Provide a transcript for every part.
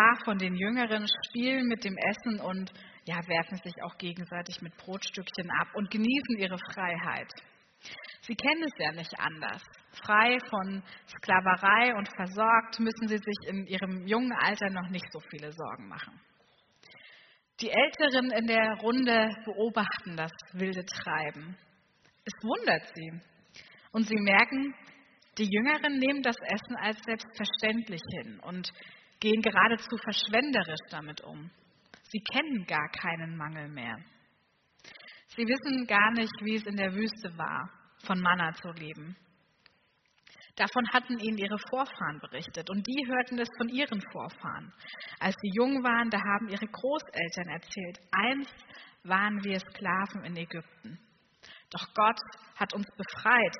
paar von den Jüngeren spielen mit dem Essen und ja, werfen sich auch gegenseitig mit Brotstückchen ab und genießen ihre Freiheit. Sie kennen es ja nicht anders. Frei von Sklaverei und versorgt müssen sie sich in ihrem jungen Alter noch nicht so viele Sorgen machen. Die Älteren in der Runde beobachten das wilde Treiben. Es wundert sie. Und sie merken, die Jüngeren nehmen das Essen als selbstverständlich hin und gehen geradezu verschwenderisch damit um. Sie kennen gar keinen Mangel mehr. Sie wissen gar nicht, wie es in der Wüste war, von Manna zu leben. Davon hatten ihnen ihre Vorfahren berichtet und die hörten es von ihren Vorfahren. Als sie jung waren, da haben ihre Großeltern erzählt, einst waren wir Sklaven in Ägypten. Doch Gott hat uns befreit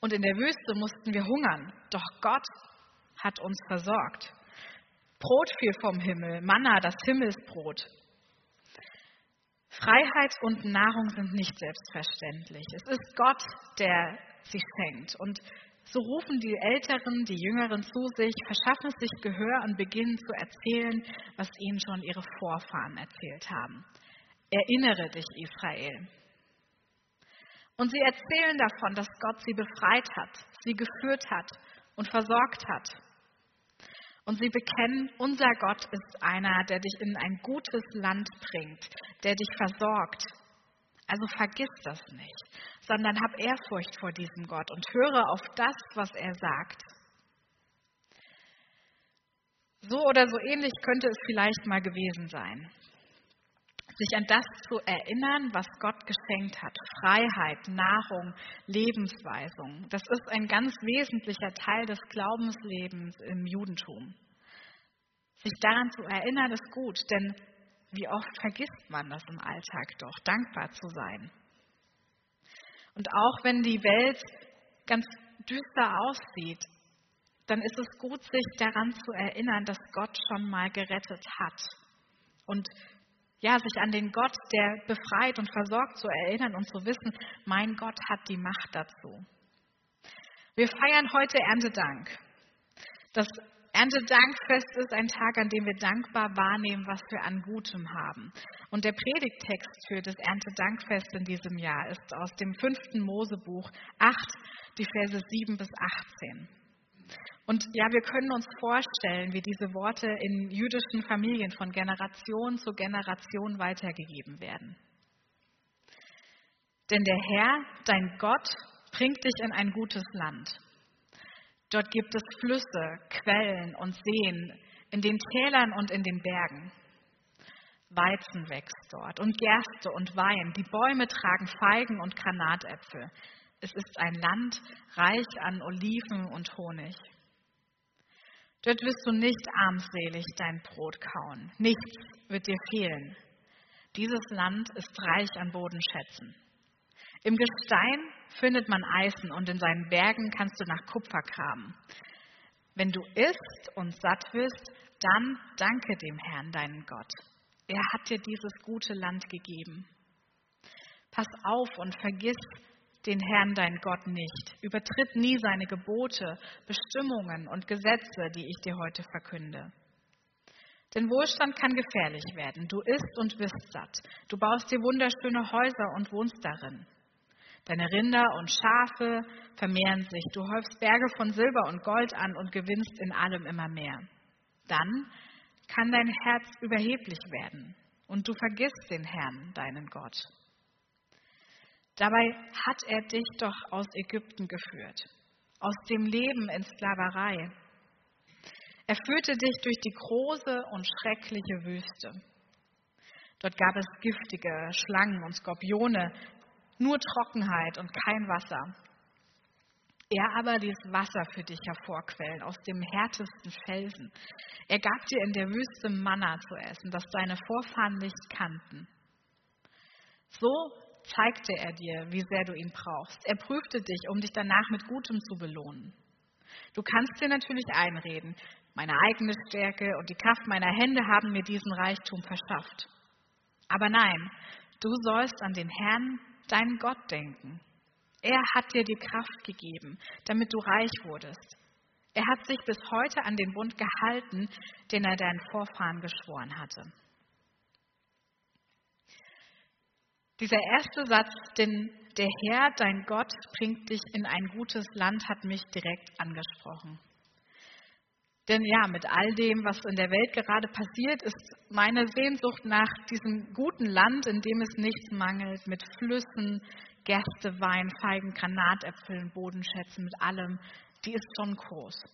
und in der Wüste mussten wir hungern. Doch Gott hat uns versorgt. Brot fiel vom Himmel, Manna, das Himmelsbrot. Freiheit und Nahrung sind nicht selbstverständlich. Es ist Gott, der sie schenkt. Und so rufen die Älteren die Jüngeren zu sich, verschaffen sich Gehör und beginnen zu erzählen, was ihnen schon ihre Vorfahren erzählt haben. Erinnere dich, Israel. Und sie erzählen davon, dass Gott sie befreit hat, sie geführt hat und versorgt hat. Und sie bekennen, unser Gott ist einer, der dich in ein gutes Land bringt, der dich versorgt. Also vergiss das nicht, sondern hab Ehrfurcht vor diesem Gott und höre auf das, was er sagt. So oder so ähnlich könnte es vielleicht mal gewesen sein sich an das zu erinnern, was Gott geschenkt hat. Freiheit, Nahrung, Lebensweisung. Das ist ein ganz wesentlicher Teil des Glaubenslebens im Judentum. Sich daran zu erinnern ist gut, denn wie oft vergisst man das im Alltag doch, dankbar zu sein. Und auch wenn die Welt ganz düster aussieht, dann ist es gut, sich daran zu erinnern, dass Gott schon mal gerettet hat und ja, sich an den Gott, der befreit und versorgt, zu erinnern und zu wissen, mein Gott hat die Macht dazu. Wir feiern heute Erntedank. Das Erntedankfest ist ein Tag, an dem wir dankbar wahrnehmen, was wir an Gutem haben. Und der Predigttext für das Erntedankfest in diesem Jahr ist aus dem fünften Mosebuch 8, die Verse 7 bis 18. Und ja, wir können uns vorstellen, wie diese Worte in jüdischen Familien von Generation zu Generation weitergegeben werden. Denn der Herr, dein Gott, bringt dich in ein gutes Land. Dort gibt es Flüsse, Quellen und Seen in den Tälern und in den Bergen. Weizen wächst dort und Gerste und Wein. Die Bäume tragen Feigen und Granatäpfel. Es ist ein Land reich an Oliven und Honig. Dort wirst du nicht armselig dein Brot kauen. Nichts wird dir fehlen. Dieses Land ist reich an Bodenschätzen. Im Gestein findet man Eisen und in seinen Bergen kannst du nach Kupfer graben. Wenn du isst und satt wirst, dann danke dem Herrn, deinen Gott. Er hat dir dieses gute Land gegeben. Pass auf und vergiss den Herrn, dein Gott, nicht. Übertritt nie seine Gebote, Bestimmungen und Gesetze, die ich dir heute verkünde. Denn Wohlstand kann gefährlich werden. Du isst und wirst satt. Du baust dir wunderschöne Häuser und wohnst darin. Deine Rinder und Schafe vermehren sich. Du häufst Berge von Silber und Gold an und gewinnst in allem immer mehr. Dann kann dein Herz überheblich werden und du vergisst den Herrn, deinen Gott. Dabei hat er dich doch aus Ägypten geführt, aus dem Leben in Sklaverei. Er führte dich durch die große und schreckliche Wüste. Dort gab es giftige Schlangen und Skorpione, nur Trockenheit und kein Wasser. Er aber ließ Wasser für dich hervorquellen aus dem härtesten Felsen. Er gab dir in der Wüste Manna zu essen, das deine Vorfahren nicht kannten. So zeigte er dir, wie sehr du ihn brauchst. Er prüfte dich, um dich danach mit Gutem zu belohnen. Du kannst dir natürlich einreden, meine eigene Stärke und die Kraft meiner Hände haben mir diesen Reichtum verschafft. Aber nein, du sollst an den Herrn, deinen Gott, denken. Er hat dir die Kraft gegeben, damit du reich wurdest. Er hat sich bis heute an den Bund gehalten, den er deinen Vorfahren geschworen hatte. Dieser erste Satz, den der Herr, dein Gott, bringt dich in ein gutes Land, hat mich direkt angesprochen. Denn ja, mit all dem, was in der Welt gerade passiert, ist meine Sehnsucht nach diesem guten Land, in dem es nichts mangelt, mit Flüssen, Gerste, Wein, Feigen, Granatäpfeln, Bodenschätzen, mit allem, die ist schon groß.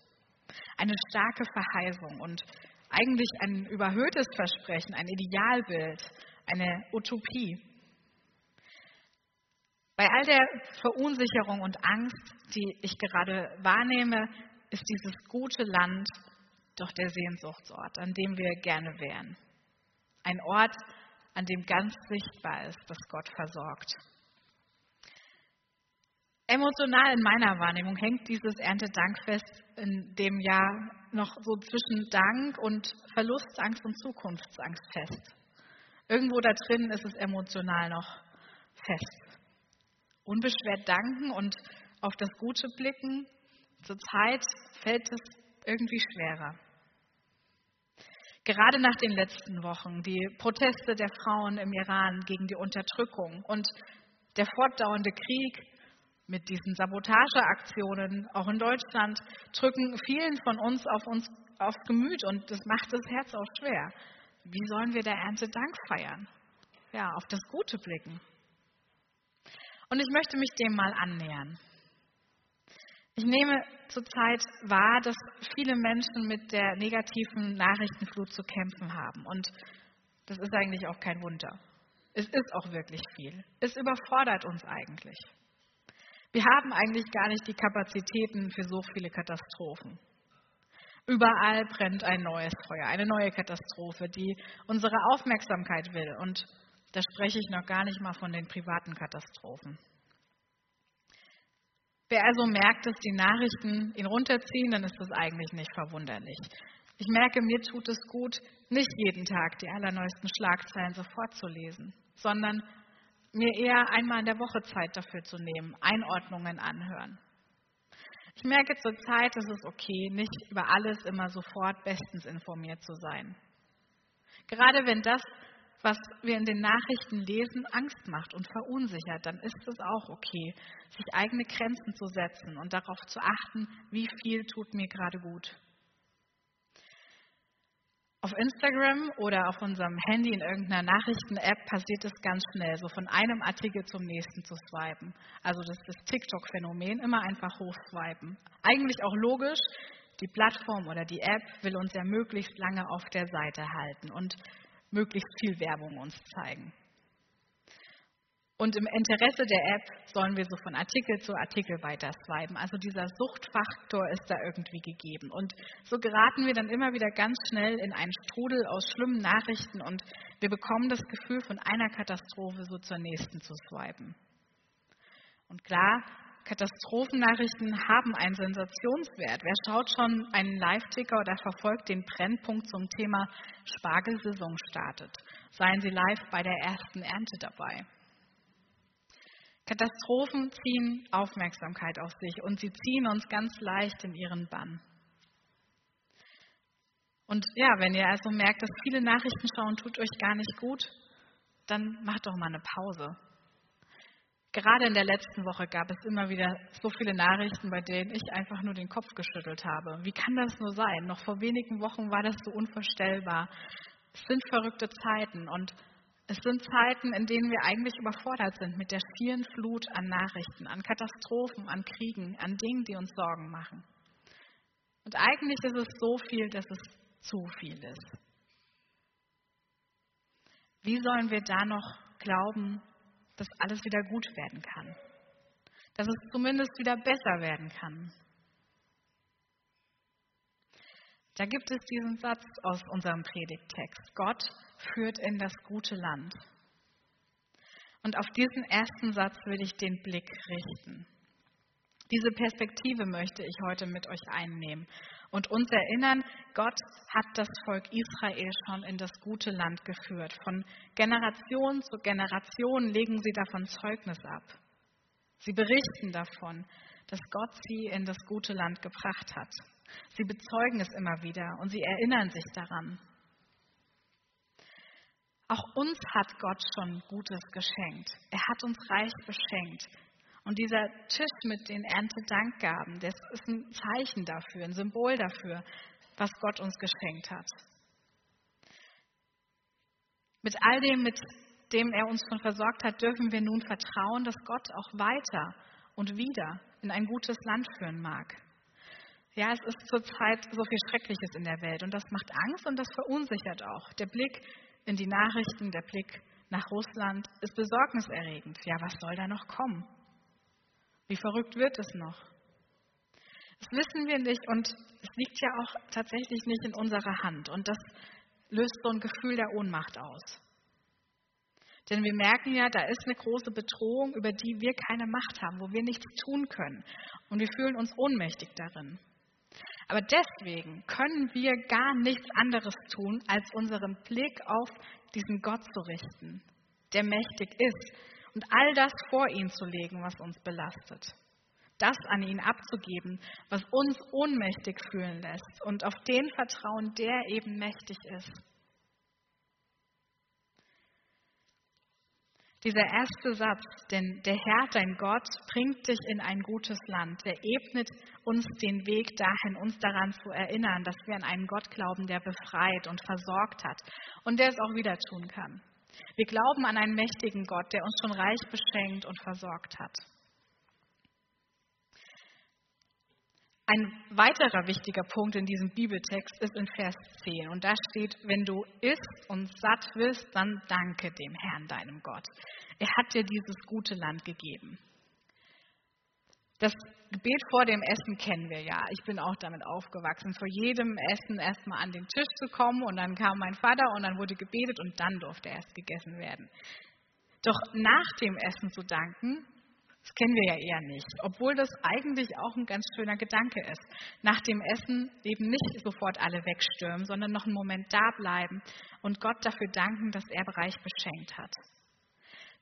Eine starke Verheißung und eigentlich ein überhöhtes Versprechen, ein Idealbild, eine Utopie. Bei all der Verunsicherung und Angst, die ich gerade wahrnehme, ist dieses gute Land doch der Sehnsuchtsort, an dem wir gerne wären. Ein Ort, an dem ganz sichtbar ist, dass Gott versorgt. Emotional in meiner Wahrnehmung hängt dieses Erntedankfest in dem Jahr noch so zwischen Dank und Verlustangst und Zukunftsangst fest. Irgendwo da drin ist es emotional noch fest. Unbeschwert danken und auf das Gute blicken, zurzeit fällt es irgendwie schwerer. Gerade nach den letzten Wochen, die Proteste der Frauen im Iran gegen die Unterdrückung und der fortdauernde Krieg mit diesen Sabotageaktionen, auch in Deutschland, drücken vielen von uns auf uns aufs Gemüt und das macht das Herz auch schwer. Wie sollen wir der Ernte Dank feiern? Ja, auf das Gute blicken. Und ich möchte mich dem mal annähern. Ich nehme zurzeit wahr, dass viele Menschen mit der negativen Nachrichtenflut zu kämpfen haben. Und das ist eigentlich auch kein Wunder. Es ist auch wirklich viel. Es überfordert uns eigentlich. Wir haben eigentlich gar nicht die Kapazitäten für so viele Katastrophen. Überall brennt ein neues Feuer, eine neue Katastrophe, die unsere Aufmerksamkeit will. Und da spreche ich noch gar nicht mal von den privaten Katastrophen. Wer also merkt, dass die Nachrichten ihn runterziehen, dann ist das eigentlich nicht verwunderlich. Ich merke, mir tut es gut, nicht jeden Tag die allerneuesten Schlagzeilen sofort zu lesen, sondern mir eher einmal in der Woche Zeit dafür zu nehmen, Einordnungen anhören. Ich merke zurzeit, es ist okay, nicht über alles immer sofort bestens informiert zu sein. Gerade wenn das, was wir in den Nachrichten lesen, Angst macht und verunsichert, dann ist es auch okay, sich eigene Grenzen zu setzen und darauf zu achten, wie viel tut mir gerade gut. Auf Instagram oder auf unserem Handy in irgendeiner Nachrichten-App passiert es ganz schnell, so von einem Artikel zum nächsten zu swipen. Also das ist das TikTok-Phänomen, immer einfach hochswipen. Eigentlich auch logisch, die Plattform oder die App will uns ja möglichst lange auf der Seite halten und möglichst viel Werbung uns zeigen. Und im Interesse der App sollen wir so von Artikel zu Artikel weiter swipen. Also dieser Suchtfaktor ist da irgendwie gegeben. Und so geraten wir dann immer wieder ganz schnell in einen Strudel aus schlimmen Nachrichten und wir bekommen das Gefühl, von einer Katastrophe so zur nächsten zu swipen. Und klar, Katastrophennachrichten haben einen Sensationswert. Wer schaut schon einen Live-Ticker oder verfolgt den Brennpunkt zum Thema Spargelsaison startet? Seien Sie live bei der ersten Ernte dabei. Katastrophen ziehen Aufmerksamkeit auf sich und sie ziehen uns ganz leicht in ihren Bann. Und ja, wenn ihr also merkt, dass viele Nachrichten schauen tut euch gar nicht gut, dann macht doch mal eine Pause. Gerade in der letzten Woche gab es immer wieder so viele Nachrichten, bei denen ich einfach nur den Kopf geschüttelt habe. Wie kann das nur sein? Noch vor wenigen Wochen war das so unvorstellbar. Es sind verrückte Zeiten und es sind Zeiten, in denen wir eigentlich überfordert sind mit der schieren Flut an Nachrichten, an Katastrophen, an Kriegen, an Dingen, die uns Sorgen machen. Und eigentlich ist es so viel, dass es zu viel ist. Wie sollen wir da noch glauben, dass alles wieder gut werden kann? Dass es zumindest wieder besser werden kann? Da gibt es diesen Satz aus unserem Predigttext. Gott führt in das gute Land. Und auf diesen ersten Satz will ich den Blick richten. Diese Perspektive möchte ich heute mit euch einnehmen und uns erinnern, Gott hat das Volk Israel schon in das gute Land geführt. Von Generation zu Generation legen sie davon Zeugnis ab. Sie berichten davon, dass Gott sie in das gute Land gebracht hat. Sie bezeugen es immer wieder und sie erinnern sich daran. Auch uns hat Gott schon Gutes geschenkt. Er hat uns reich beschenkt. Und dieser Tisch mit den Erntedankgaben, das ist ein Zeichen dafür, ein Symbol dafür, was Gott uns geschenkt hat. Mit all dem, mit dem er uns schon versorgt hat, dürfen wir nun vertrauen, dass Gott auch weiter und wieder in ein gutes Land führen mag. Ja, es ist zurzeit so viel Schreckliches in der Welt und das macht Angst und das verunsichert auch. Der Blick in die Nachrichten, der Blick nach Russland ist besorgniserregend. Ja, was soll da noch kommen? Wie verrückt wird es noch? Das wissen wir nicht und es liegt ja auch tatsächlich nicht in unserer Hand und das löst so ein Gefühl der Ohnmacht aus. Denn wir merken ja, da ist eine große Bedrohung, über die wir keine Macht haben, wo wir nichts tun können und wir fühlen uns ohnmächtig darin. Aber deswegen können wir gar nichts anderes tun, als unseren Blick auf diesen Gott zu richten, der mächtig ist, und all das vor ihn zu legen, was uns belastet. Das an ihn abzugeben, was uns ohnmächtig fühlen lässt und auf den vertrauen, der eben mächtig ist. Dieser erste Satz, denn der Herr, dein Gott, bringt dich in ein gutes Land. Der ebnet uns den Weg dahin, uns daran zu erinnern, dass wir an einen Gott glauben, der befreit und versorgt hat und der es auch wieder tun kann. Wir glauben an einen mächtigen Gott, der uns schon reich beschenkt und versorgt hat. Ein weiterer wichtiger Punkt in diesem Bibeltext ist in Vers 10. Und da steht, wenn du isst und satt wirst, dann danke dem Herrn, deinem Gott. Er hat dir dieses gute Land gegeben. Das Gebet vor dem Essen kennen wir ja. Ich bin auch damit aufgewachsen, vor jedem Essen erstmal an den Tisch zu kommen und dann kam mein Vater und dann wurde gebetet und dann durfte erst gegessen werden. Doch nach dem Essen zu danken, das kennen wir ja eher nicht, obwohl das eigentlich auch ein ganz schöner Gedanke ist. Nach dem Essen eben nicht sofort alle wegstürmen, sondern noch einen Moment da bleiben und Gott dafür danken, dass er Bereich beschenkt hat.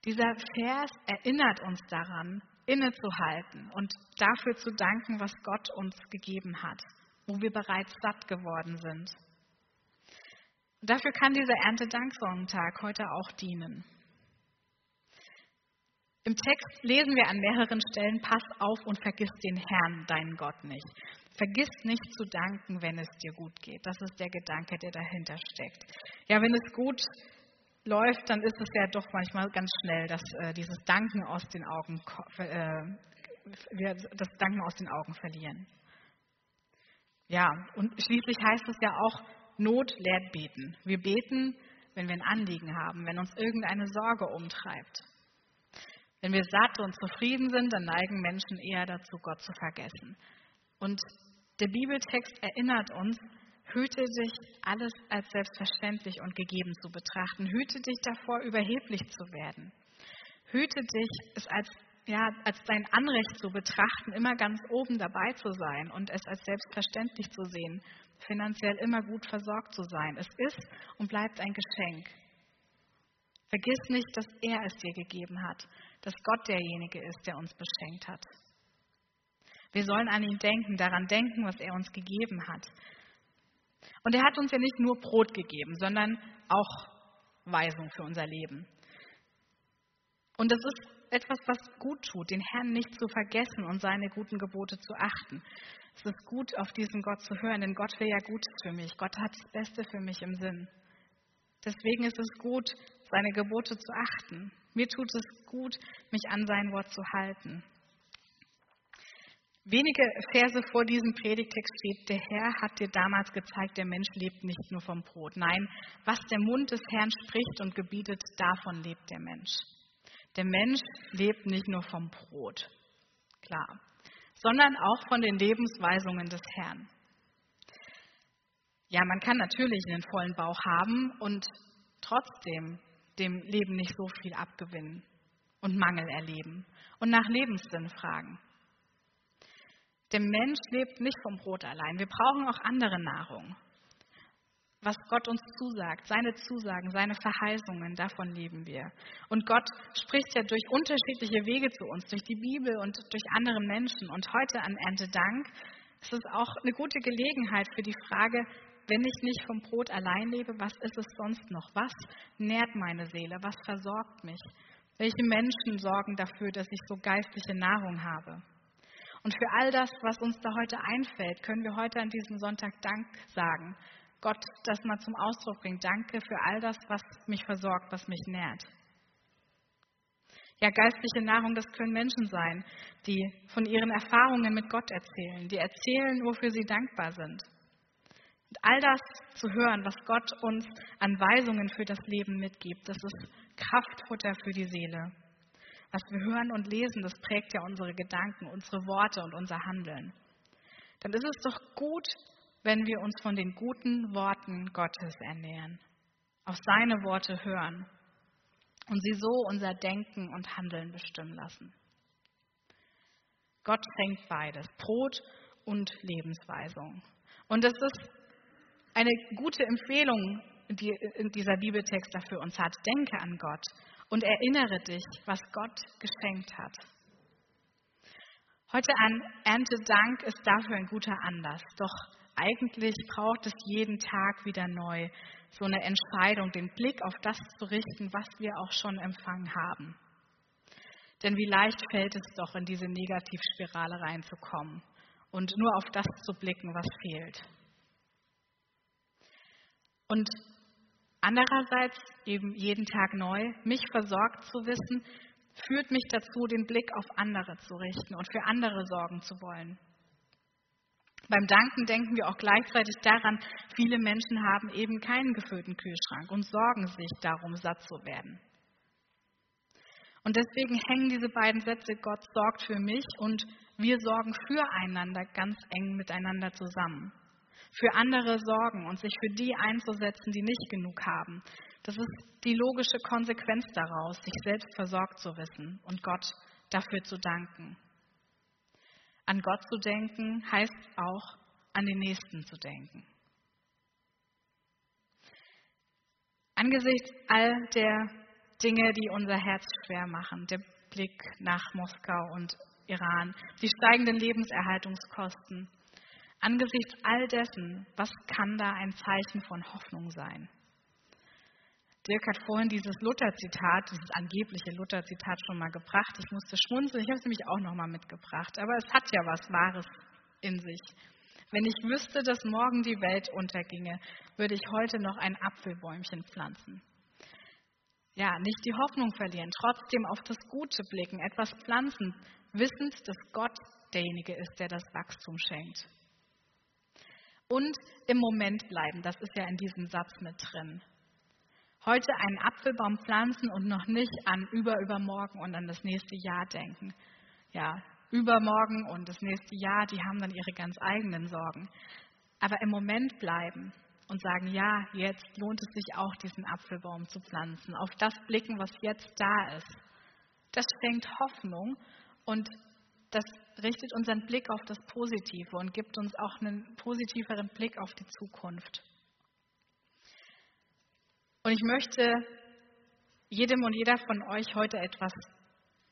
Dieser Vers erinnert uns daran, innezuhalten und dafür zu danken, was Gott uns gegeben hat, wo wir bereits satt geworden sind. dafür kann dieser Erntedanksonntag heute auch dienen. Im Text lesen wir an mehreren Stellen, pass auf und vergiss den Herrn, deinen Gott nicht. Vergiss nicht zu danken, wenn es dir gut geht. Das ist der Gedanke, der dahinter steckt. Ja, wenn es gut läuft, dann ist es ja doch manchmal ganz schnell, dass äh, dieses Danken aus den Augen, äh, wir das Danken aus den Augen verlieren. Ja, und schließlich heißt es ja auch, Not lehrt beten. Wir beten, wenn wir ein Anliegen haben, wenn uns irgendeine Sorge umtreibt. Wenn wir satt und zufrieden sind, dann neigen Menschen eher dazu, Gott zu vergessen. Und der Bibeltext erinnert uns, hüte dich, alles als selbstverständlich und gegeben zu betrachten. Hüte dich davor, überheblich zu werden. Hüte dich, es als, ja, als dein Anrecht zu betrachten, immer ganz oben dabei zu sein und es als selbstverständlich zu sehen, finanziell immer gut versorgt zu sein. Es ist und bleibt ein Geschenk. Vergiss nicht, dass er es dir gegeben hat dass Gott derjenige ist, der uns beschenkt hat. Wir sollen an ihn denken, daran denken, was er uns gegeben hat. Und er hat uns ja nicht nur Brot gegeben, sondern auch Weisung für unser Leben. Und das ist etwas, was gut tut, den Herrn nicht zu vergessen und seine guten Gebote zu achten. Es ist gut, auf diesen Gott zu hören, denn Gott will ja Gutes für mich. Gott hat das Beste für mich im Sinn. Deswegen ist es gut, seine Gebote zu achten. Mir tut es gut, mich an sein Wort zu halten. Wenige Verse vor diesem Predigtext steht, der Herr hat dir damals gezeigt, der Mensch lebt nicht nur vom Brot. Nein, was der Mund des Herrn spricht und gebietet, davon lebt der Mensch. Der Mensch lebt nicht nur vom Brot, klar, sondern auch von den Lebensweisungen des Herrn. Ja, man kann natürlich einen vollen Bauch haben und trotzdem dem Leben nicht so viel abgewinnen und Mangel erleben und nach Lebenssinn fragen. Der Mensch lebt nicht vom Brot allein. Wir brauchen auch andere Nahrung. Was Gott uns zusagt, seine Zusagen, seine Verheißungen, davon leben wir. Und Gott spricht ja durch unterschiedliche Wege zu uns, durch die Bibel und durch andere Menschen. Und heute an Erntedank es ist auch eine gute Gelegenheit für die Frage, wenn ich nicht vom Brot allein lebe, was ist es sonst noch? Was nährt meine Seele? Was versorgt mich? Welche Menschen sorgen dafür, dass ich so geistliche Nahrung habe? Und für all das, was uns da heute einfällt, können wir heute an diesem Sonntag Dank sagen. Gott das mal zum Ausdruck bringt. Danke für all das, was mich versorgt, was mich nährt. Ja, geistliche Nahrung, das können Menschen sein, die von ihren Erfahrungen mit Gott erzählen, die erzählen, wofür sie dankbar sind. Und all das zu hören, was Gott uns an Weisungen für das Leben mitgibt, das ist Kraftfutter für die Seele. Was wir hören und lesen, das prägt ja unsere Gedanken, unsere Worte und unser Handeln. Dann ist es doch gut, wenn wir uns von den guten Worten Gottes ernähren, auf seine Worte hören und sie so unser Denken und Handeln bestimmen lassen. Gott schenkt beides, Brot und Lebensweisung. Und das ist eine gute Empfehlung, die dieser Bibeltext dafür uns hat. Denke an Gott und erinnere dich, was Gott geschenkt hat. Heute an Erntedank ist dafür ein guter Anlass. Doch eigentlich braucht es jeden Tag wieder neu so eine Entscheidung, den Blick auf das zu richten, was wir auch schon empfangen haben. Denn wie leicht fällt es doch, in diese Negativspirale reinzukommen und nur auf das zu blicken, was fehlt. Und andererseits eben jeden Tag neu, mich versorgt zu wissen, führt mich dazu, den Blick auf andere zu richten und für andere sorgen zu wollen. Beim Danken denken wir auch gleichzeitig daran, viele Menschen haben eben keinen gefüllten Kühlschrank und sorgen sich darum, satt zu werden. Und deswegen hängen diese beiden Sätze, Gott sorgt für mich und wir sorgen füreinander ganz eng miteinander zusammen für andere sorgen und sich für die einzusetzen, die nicht genug haben. Das ist die logische Konsequenz daraus, sich selbst versorgt zu wissen und Gott dafür zu danken. An Gott zu denken heißt auch an den Nächsten zu denken. Angesichts all der Dinge, die unser Herz schwer machen, der Blick nach Moskau und Iran, die steigenden Lebenserhaltungskosten, Angesichts all dessen, was kann da ein Zeichen von Hoffnung sein? Dirk hat vorhin dieses Luther-Zitat, dieses angebliche Luther-Zitat schon mal gebracht. Ich musste schmunzeln, ich habe es nämlich auch noch mal mitgebracht. Aber es hat ja was Wahres in sich. Wenn ich wüsste, dass morgen die Welt unterginge, würde ich heute noch ein Apfelbäumchen pflanzen. Ja, nicht die Hoffnung verlieren, trotzdem auf das Gute blicken, etwas pflanzen, wissend, dass Gott derjenige ist, der das Wachstum schenkt und im Moment bleiben. Das ist ja in diesem Satz mit drin. Heute einen Apfelbaum pflanzen und noch nicht an überübermorgen und an das nächste Jahr denken. Ja, übermorgen und das nächste Jahr, die haben dann ihre ganz eigenen Sorgen. Aber im Moment bleiben und sagen, ja, jetzt lohnt es sich auch, diesen Apfelbaum zu pflanzen. Auf das blicken, was jetzt da ist. Das schenkt Hoffnung und das richtet unseren Blick auf das Positive und gibt uns auch einen positiveren Blick auf die Zukunft. Und ich möchte jedem und jeder von euch heute etwas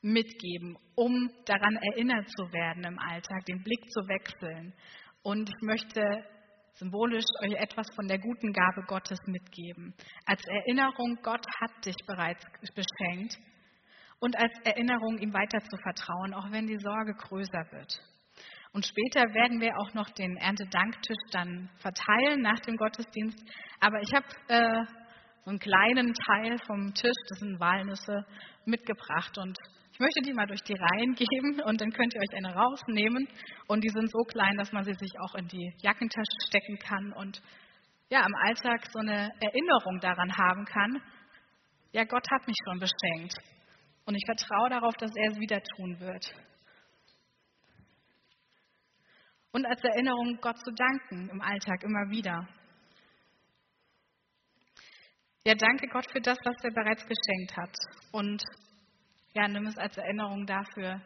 mitgeben, um daran erinnert zu werden im Alltag, den Blick zu wechseln. Und ich möchte symbolisch euch etwas von der guten Gabe Gottes mitgeben. Als Erinnerung, Gott hat dich bereits beschenkt und als Erinnerung, ihm weiter zu vertrauen, auch wenn die Sorge größer wird. Und später werden wir auch noch den Erntedanktisch dann verteilen nach dem Gottesdienst. Aber ich habe äh, so einen kleinen Teil vom Tisch, das sind Walnüsse, mitgebracht. Und ich möchte die mal durch die Reihen geben und dann könnt ihr euch eine rausnehmen. Und die sind so klein, dass man sie sich auch in die Jackentasche stecken kann und ja, im Alltag so eine Erinnerung daran haben kann. Ja, Gott hat mich schon beschenkt. Und ich vertraue darauf, dass er es wieder tun wird. Und als Erinnerung, Gott zu danken im Alltag immer wieder. Ja, danke Gott für das, was er bereits geschenkt hat. Und ja, nimm es als Erinnerung dafür,